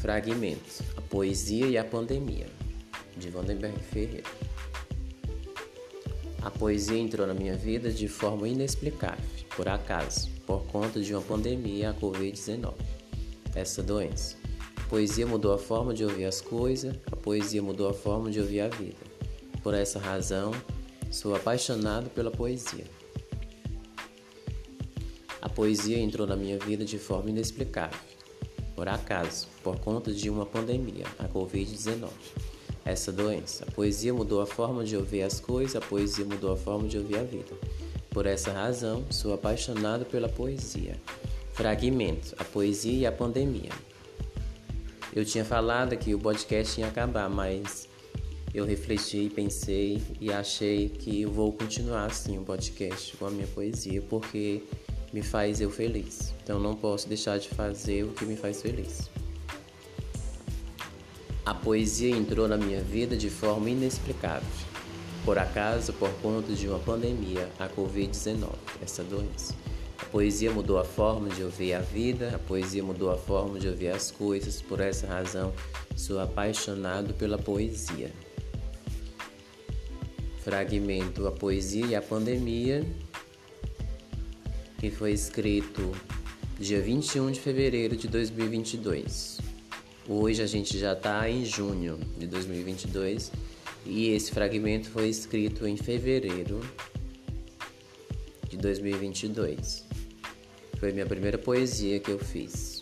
Fragmentos: A Poesia e a Pandemia, de Vandenberg Ferreira. A poesia entrou na minha vida de forma inexplicável, por acaso, por conta de uma pandemia, a Covid-19, essa doença. A poesia mudou a forma de ouvir as coisas, a poesia mudou a forma de ouvir a vida. Por essa razão, sou apaixonado pela poesia. A poesia entrou na minha vida de forma inexplicável, por acaso, por conta de uma pandemia, a Covid-19 essa doença. A poesia mudou a forma de ouvir as coisas, a poesia mudou a forma de ouvir a vida. Por essa razão, sou apaixonado pela poesia. Fragmentos: A poesia e a pandemia. Eu tinha falado que o podcast ia acabar, mas eu refleti, pensei e achei que eu vou continuar assim o podcast com a minha poesia, porque me faz eu feliz. Então não posso deixar de fazer o que me faz feliz. A poesia entrou na minha vida de forma inexplicável. Por acaso, por conta de uma pandemia, a Covid-19, essa doença. A poesia mudou a forma de ouvir a vida, a poesia mudou a forma de ouvir as coisas, por essa razão sou apaixonado pela poesia. Fragmento A Poesia e a Pandemia, que foi escrito dia 21 de fevereiro de 2022. Hoje a gente já está em junho de 2022 e esse fragmento foi escrito em fevereiro de 2022. Foi minha primeira poesia que eu fiz.